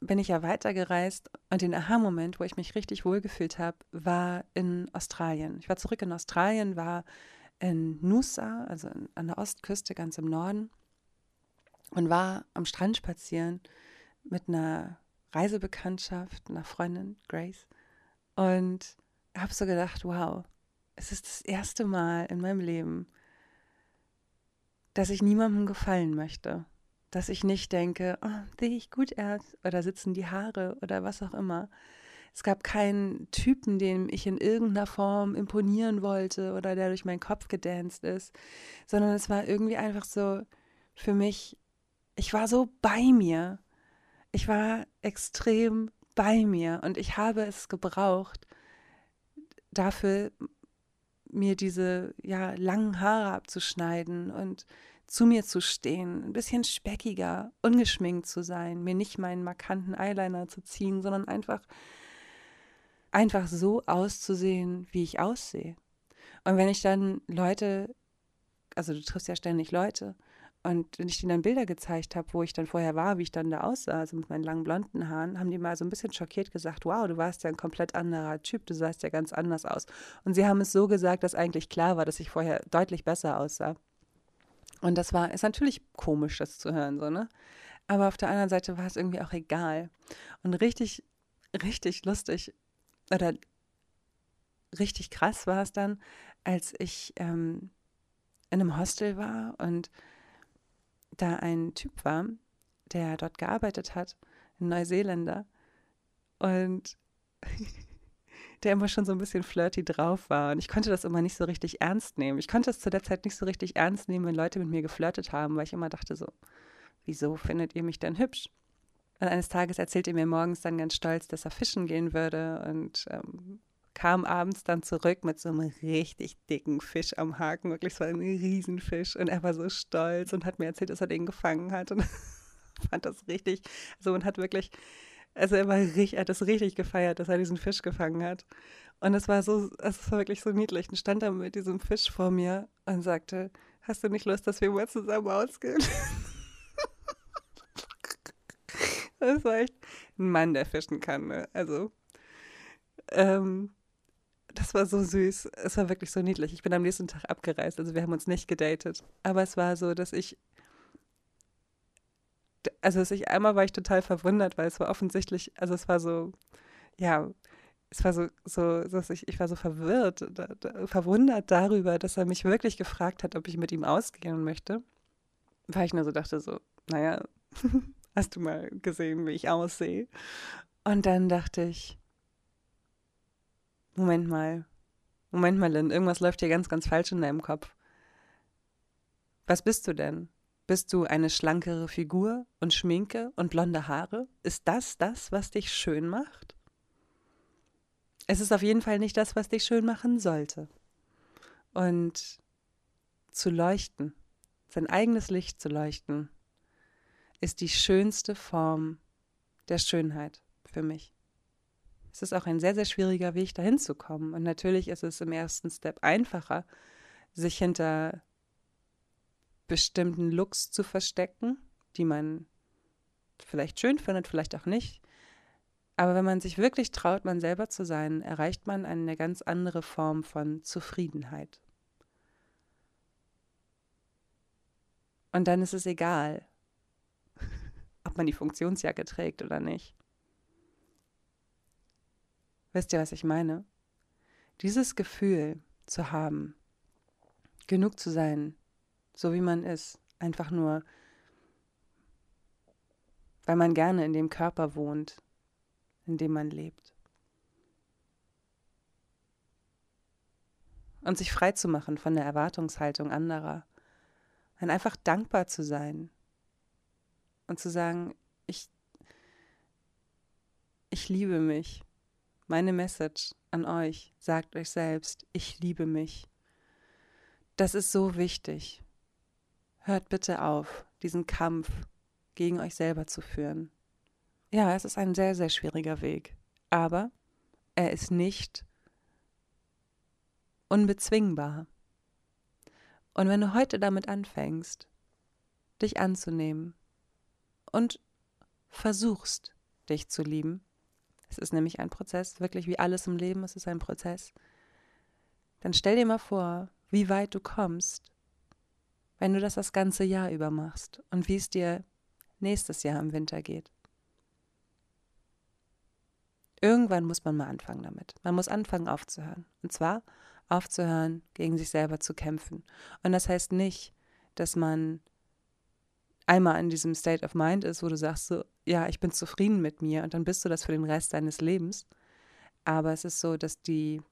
bin ich ja weitergereist und den Aha-Moment, wo ich mich richtig wohlgefühlt habe, war in Australien. Ich war zurück in Australien, war in Nusa, also an der Ostküste ganz im Norden, und war am Strand spazieren mit einer Reisebekanntschaft, einer Freundin, Grace, und habe so gedacht, wow, es ist das erste Mal in meinem Leben, dass ich niemandem gefallen möchte. Dass ich nicht denke, oh, sehe ich gut aus oder sitzen die Haare oder was auch immer, es gab keinen Typen, dem ich in irgendeiner Form imponieren wollte oder der durch meinen Kopf gedanced ist, sondern es war irgendwie einfach so für mich, ich war so bei mir. Ich war extrem bei mir und ich habe es gebraucht, dafür mir diese ja, langen Haare abzuschneiden und zu mir zu stehen, ein bisschen speckiger, ungeschminkt zu sein, mir nicht meinen markanten Eyeliner zu ziehen, sondern einfach, einfach so auszusehen, wie ich aussehe. Und wenn ich dann Leute, also du triffst ja ständig Leute, und wenn ich denen dann Bilder gezeigt habe, wo ich dann vorher war, wie ich dann da aussah, also mit meinen langen blonden Haaren, haben die mal so ein bisschen schockiert gesagt, wow, du warst ja ein komplett anderer Typ, du sahst ja ganz anders aus. Und sie haben es so gesagt, dass eigentlich klar war, dass ich vorher deutlich besser aussah. Und das war, ist natürlich komisch, das zu hören, so, ne? Aber auf der anderen Seite war es irgendwie auch egal. Und richtig, richtig lustig oder richtig krass war es dann, als ich ähm, in einem Hostel war und da ein Typ war, der dort gearbeitet hat, ein Neuseeländer. Und der immer schon so ein bisschen flirty drauf war. Und ich konnte das immer nicht so richtig ernst nehmen. Ich konnte es zu der Zeit nicht so richtig ernst nehmen, wenn Leute mit mir geflirtet haben, weil ich immer dachte so, wieso findet ihr mich denn hübsch? Und eines Tages erzählte er mir morgens dann ganz stolz, dass er fischen gehen würde und ähm, kam abends dann zurück mit so einem richtig dicken Fisch am Haken. Wirklich, so ein Riesenfisch. Und er war so stolz und hat mir erzählt, dass er den gefangen hat. Und fand das richtig, also und hat wirklich also er, war richtig, er hat das richtig gefeiert, dass er diesen Fisch gefangen hat. Und es war so, es war wirklich so niedlich. Und stand da mit diesem Fisch vor mir und sagte, hast du nicht Lust, dass wir mal zusammen ausgehen? das war echt ein Mann, der fischen kann. Ne? Also, ähm, das war so süß. Es war wirklich so niedlich. Ich bin am nächsten Tag abgereist. Also wir haben uns nicht gedatet. Aber es war so, dass ich also ich, einmal war ich total verwundert, weil es war offensichtlich, also es war so, ja, es war so, so dass ich, ich war so verwirrt, da, da, verwundert darüber, dass er mich wirklich gefragt hat, ob ich mit ihm ausgehen möchte. Weil ich nur so dachte, so, naja, hast du mal gesehen, wie ich aussehe? Und dann dachte ich, Moment mal, Moment mal, Lynn, irgendwas läuft hier ganz, ganz falsch in deinem Kopf. Was bist du denn? Bist du eine schlankere Figur und Schminke und blonde Haare? Ist das das, was dich schön macht? Es ist auf jeden Fall nicht das, was dich schön machen sollte. Und zu leuchten, sein eigenes Licht zu leuchten, ist die schönste Form der Schönheit für mich. Es ist auch ein sehr, sehr schwieriger Weg, dahin zu kommen. Und natürlich ist es im ersten Step einfacher, sich hinter bestimmten Looks zu verstecken, die man vielleicht schön findet, vielleicht auch nicht. Aber wenn man sich wirklich traut, man selber zu sein, erreicht man eine ganz andere Form von Zufriedenheit. Und dann ist es egal, ob man die Funktionsjacke trägt oder nicht. Wisst ihr, was ich meine? Dieses Gefühl zu haben, genug zu sein, so wie man ist. Einfach nur, weil man gerne in dem Körper wohnt, in dem man lebt. Und sich frei zu machen von der Erwartungshaltung anderer. Und einfach dankbar zu sein. Und zu sagen, ich, ich liebe mich. Meine Message an euch, sagt euch selbst, ich liebe mich. Das ist so wichtig. Hört bitte auf, diesen Kampf gegen euch selber zu führen. Ja, es ist ein sehr, sehr schwieriger Weg, aber er ist nicht unbezwingbar. Und wenn du heute damit anfängst, dich anzunehmen und versuchst, dich zu lieben, es ist nämlich ein Prozess, wirklich wie alles im Leben, es ist ein Prozess, dann stell dir mal vor, wie weit du kommst, wenn du das das ganze Jahr über machst und wie es dir nächstes Jahr im Winter geht. Irgendwann muss man mal anfangen damit. Man muss anfangen aufzuhören. Und zwar aufzuhören, gegen sich selber zu kämpfen. Und das heißt nicht, dass man einmal in diesem State of Mind ist, wo du sagst so, ja, ich bin zufrieden mit mir und dann bist du das für den Rest deines Lebens. Aber es ist so, dass die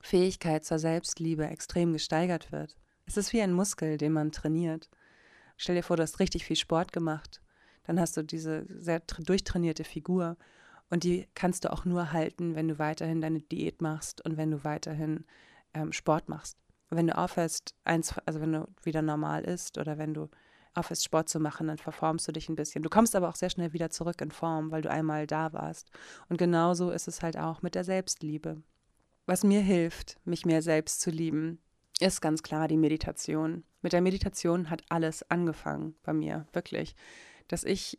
Fähigkeit zur Selbstliebe extrem gesteigert wird. Es ist wie ein Muskel, den man trainiert. Stell dir vor, du hast richtig viel Sport gemacht. Dann hast du diese sehr durchtrainierte Figur. Und die kannst du auch nur halten, wenn du weiterhin deine Diät machst und wenn du weiterhin ähm, Sport machst. wenn du aufhörst, eins, also wenn du wieder normal isst oder wenn du aufhörst, Sport zu machen, dann verformst du dich ein bisschen. Du kommst aber auch sehr schnell wieder zurück in Form, weil du einmal da warst. Und genauso ist es halt auch mit der Selbstliebe. Was mir hilft, mich mehr selbst zu lieben, ist ganz klar die Meditation. Mit der Meditation hat alles angefangen bei mir, wirklich. Dass ich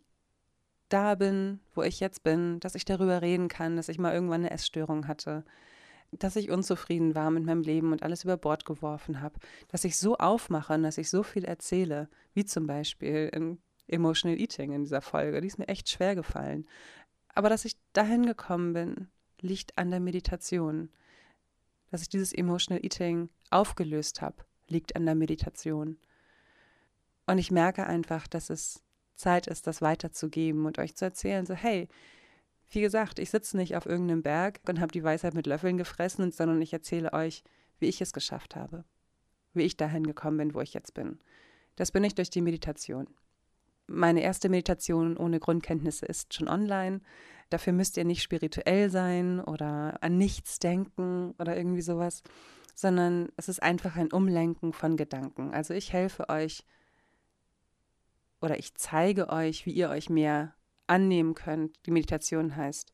da bin, wo ich jetzt bin, dass ich darüber reden kann, dass ich mal irgendwann eine Essstörung hatte, dass ich unzufrieden war mit meinem Leben und alles über Bord geworfen habe, dass ich so aufmache und dass ich so viel erzähle, wie zum Beispiel in Emotional Eating in dieser Folge, die ist mir echt schwer gefallen. Aber dass ich dahin gekommen bin, liegt an der Meditation. Dass ich dieses Emotional Eating aufgelöst habe, liegt an der Meditation. Und ich merke einfach, dass es Zeit ist, das weiterzugeben und euch zu erzählen, so hey, wie gesagt, ich sitze nicht auf irgendeinem Berg und habe die Weisheit mit Löffeln gefressen, sondern ich erzähle euch, wie ich es geschafft habe, wie ich dahin gekommen bin, wo ich jetzt bin. Das bin ich durch die Meditation. Meine erste Meditation ohne Grundkenntnisse ist schon online. Dafür müsst ihr nicht spirituell sein oder an nichts denken oder irgendwie sowas, sondern es ist einfach ein Umlenken von Gedanken. Also ich helfe euch oder ich zeige euch, wie ihr euch mehr annehmen könnt. Die Meditation heißt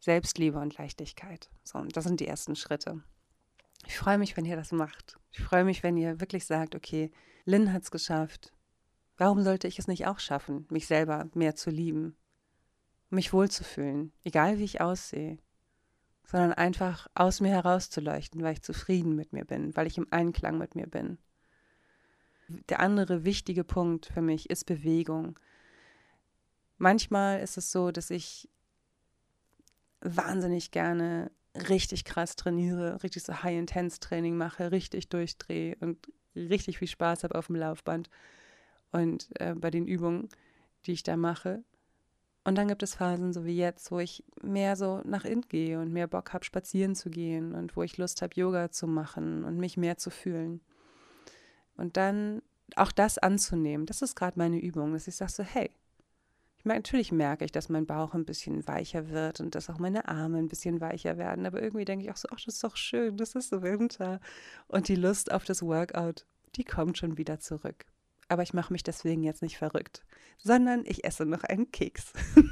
Selbstliebe und Leichtigkeit. So, und das sind die ersten Schritte. Ich freue mich, wenn ihr das macht. Ich freue mich, wenn ihr wirklich sagt, okay, Lynn hat es geschafft. Warum sollte ich es nicht auch schaffen, mich selber mehr zu lieben, mich wohlzufühlen, egal wie ich aussehe, sondern einfach aus mir herauszuleuchten, weil ich zufrieden mit mir bin, weil ich im Einklang mit mir bin. Der andere wichtige Punkt für mich ist Bewegung. Manchmal ist es so, dass ich wahnsinnig gerne richtig krass trainiere, richtig so High-Intense-Training mache, richtig durchdrehe und richtig viel Spaß habe auf dem Laufband und äh, bei den Übungen, die ich da mache. Und dann gibt es Phasen, so wie jetzt, wo ich mehr so nach innen gehe und mehr Bock habe, spazieren zu gehen und wo ich Lust habe, Yoga zu machen und mich mehr zu fühlen. Und dann auch das anzunehmen, das ist gerade meine Übung, dass ich sage so, hey, natürlich merke ich, dass mein Bauch ein bisschen weicher wird und dass auch meine Arme ein bisschen weicher werden. Aber irgendwie denke ich auch so, ach, das ist doch schön, das ist Winter. Und die Lust auf das Workout, die kommt schon wieder zurück. Aber ich mache mich deswegen jetzt nicht verrückt, sondern ich esse noch einen Keks.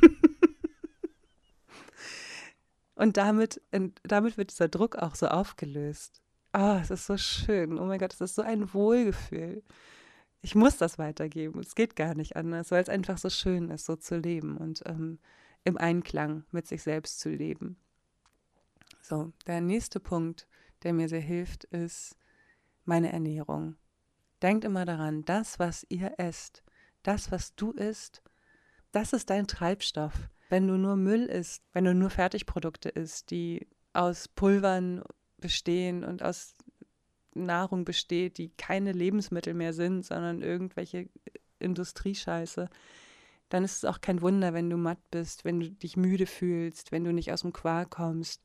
und damit, damit wird dieser Druck auch so aufgelöst. Oh, es ist so schön. Oh mein Gott, es ist so ein Wohlgefühl ich muss das weitergeben. Es geht gar nicht anders, weil es einfach so schön ist, so zu leben und ähm, im Einklang mit sich selbst zu leben. So, der nächste Punkt, der mir sehr hilft, ist meine Ernährung. Denkt immer daran, das, was ihr esst, das, was du isst, das ist dein Treibstoff. Wenn du nur Müll isst, wenn du nur Fertigprodukte isst, die aus Pulvern bestehen und aus Nahrung besteht, die keine Lebensmittel mehr sind, sondern irgendwelche Industriescheiße, dann ist es auch kein Wunder, wenn du matt bist, wenn du dich müde fühlst, wenn du nicht aus dem Quark kommst,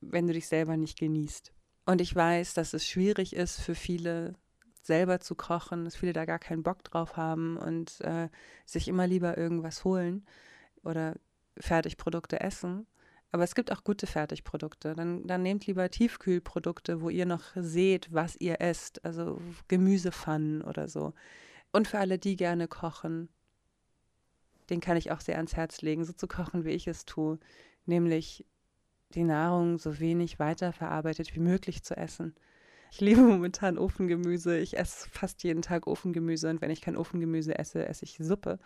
wenn du dich selber nicht genießt. Und ich weiß, dass es schwierig ist für viele selber zu kochen, dass viele da gar keinen Bock drauf haben und äh, sich immer lieber irgendwas holen oder Fertigprodukte essen. Aber es gibt auch gute Fertigprodukte. Dann, dann nehmt lieber Tiefkühlprodukte, wo ihr noch seht, was ihr esst. Also Gemüsepfannen oder so. Und für alle, die gerne kochen, den kann ich auch sehr ans Herz legen, so zu kochen, wie ich es tue. Nämlich die Nahrung so wenig weiterverarbeitet wie möglich zu essen. Ich liebe momentan Ofengemüse. Ich esse fast jeden Tag Ofengemüse und wenn ich kein Ofengemüse esse, esse ich Suppe.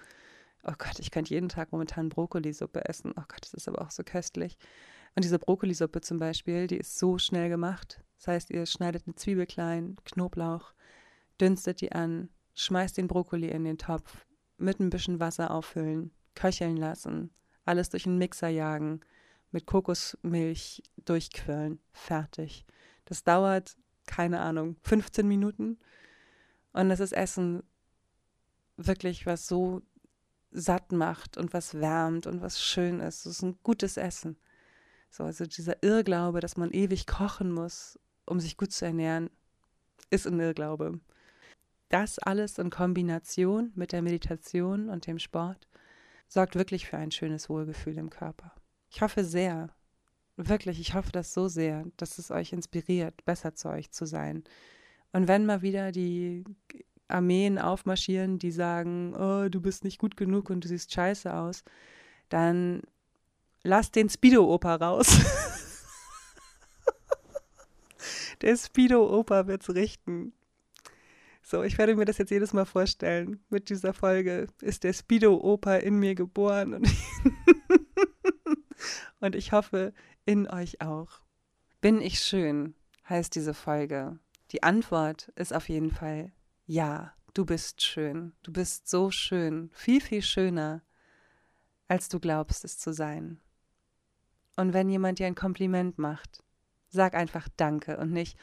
Oh Gott, ich könnte jeden Tag momentan Brokkolisuppe essen. Oh Gott, das ist aber auch so köstlich. Und diese Brokkolisuppe zum Beispiel, die ist so schnell gemacht. Das heißt, ihr schneidet eine Zwiebel klein, Knoblauch, dünstet die an, schmeißt den Brokkoli in den Topf, mit ein bisschen Wasser auffüllen, köcheln lassen, alles durch einen Mixer jagen, mit Kokosmilch durchquirlen. Fertig. Das dauert, keine Ahnung, 15 Minuten. Und das ist Essen wirklich, was so satt macht und was wärmt und was schön ist. Das ist ein gutes Essen. So, also dieser Irrglaube, dass man ewig kochen muss, um sich gut zu ernähren, ist ein Irrglaube. Das alles in Kombination mit der Meditation und dem Sport sorgt wirklich für ein schönes Wohlgefühl im Körper. Ich hoffe sehr, wirklich, ich hoffe das so sehr, dass es euch inspiriert, besser zu euch zu sein. Und wenn mal wieder die Armeen aufmarschieren, die sagen, oh, du bist nicht gut genug und du siehst scheiße aus, dann lasst den Speedo-Opa raus. Der Speedo-Opa wird's richten. So, ich werde mir das jetzt jedes Mal vorstellen. Mit dieser Folge ist der Speedo-Opa in mir geboren und, und ich hoffe, in euch auch. Bin ich schön, heißt diese Folge. Die Antwort ist auf jeden Fall ja, du bist schön. Du bist so schön, viel, viel schöner, als du glaubst es zu sein. Und wenn jemand dir ein Kompliment macht, sag einfach Danke und nicht,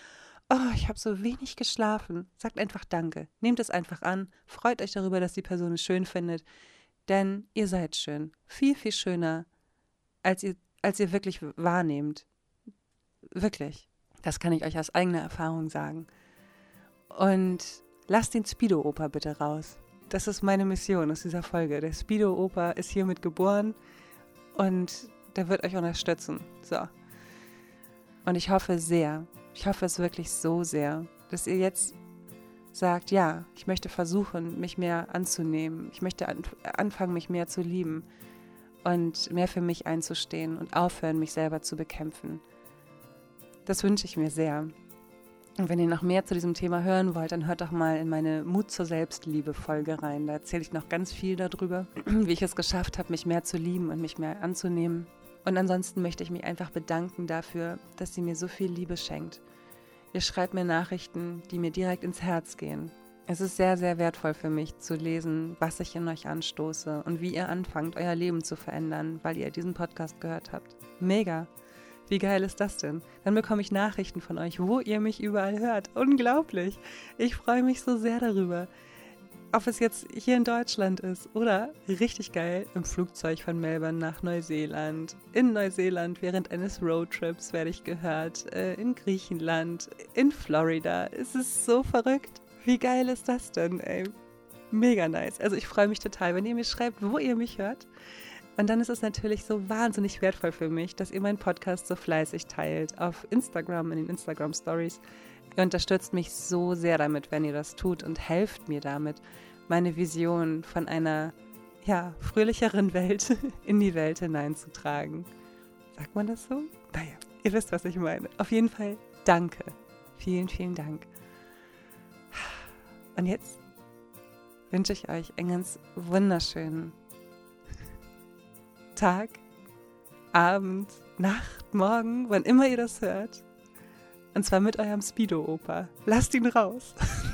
oh, ich habe so wenig geschlafen. Sagt einfach Danke. Nehmt es einfach an. Freut euch darüber, dass die Person es schön findet. Denn ihr seid schön. Viel, viel schöner, als ihr, als ihr wirklich wahrnehmt. Wirklich. Das kann ich euch aus eigener Erfahrung sagen. Und lasst den Speedo-Opa bitte raus. Das ist meine Mission aus dieser Folge. Der Speedo-Opa ist hiermit geboren und der wird euch unterstützen. So. Und ich hoffe sehr, ich hoffe es wirklich so sehr, dass ihr jetzt sagt, ja, ich möchte versuchen, mich mehr anzunehmen. Ich möchte an, anfangen, mich mehr zu lieben und mehr für mich einzustehen und aufhören, mich selber zu bekämpfen. Das wünsche ich mir sehr. Und wenn ihr noch mehr zu diesem Thema hören wollt, dann hört doch mal in meine Mut zur Selbstliebe-Folge rein. Da erzähle ich noch ganz viel darüber, wie ich es geschafft habe, mich mehr zu lieben und mich mehr anzunehmen und ansonsten möchte ich mich einfach bedanken dafür, dass sie mir so viel Liebe schenkt. Ihr schreibt mir Nachrichten, die mir direkt ins Herz gehen. Es ist sehr, sehr wertvoll für mich zu lesen, was ich in euch anstoße und wie ihr anfangt, euer Leben zu verändern, weil ihr diesen Podcast gehört habt. Mega! Wie geil ist das denn? Dann bekomme ich Nachrichten von euch, wo ihr mich überall hört. Unglaublich! Ich freue mich so sehr darüber ob es jetzt hier in Deutschland ist oder richtig geil im Flugzeug von Melbourne nach Neuseeland. In Neuseeland während eines Roadtrips werde ich gehört. Äh, in Griechenland, in Florida. Es ist so verrückt. Wie geil ist das denn, ey? Mega nice. Also ich freue mich total, wenn ihr mir schreibt, wo ihr mich hört. Und dann ist es natürlich so wahnsinnig wertvoll für mich, dass ihr meinen Podcast so fleißig teilt auf Instagram, in den Instagram Stories. Ihr unterstützt mich so sehr damit, wenn ihr das tut und helft mir damit, meine Vision von einer ja, fröhlicheren Welt in die Welt hineinzutragen. Sagt man das so? Naja, ihr wisst, was ich meine. Auf jeden Fall danke. Vielen, vielen Dank. Und jetzt wünsche ich euch einen ganz wunderschönen Tag, Abend, Nacht, Morgen, wann immer ihr das hört. Und zwar mit eurem Speedo-Opa. Lasst ihn raus.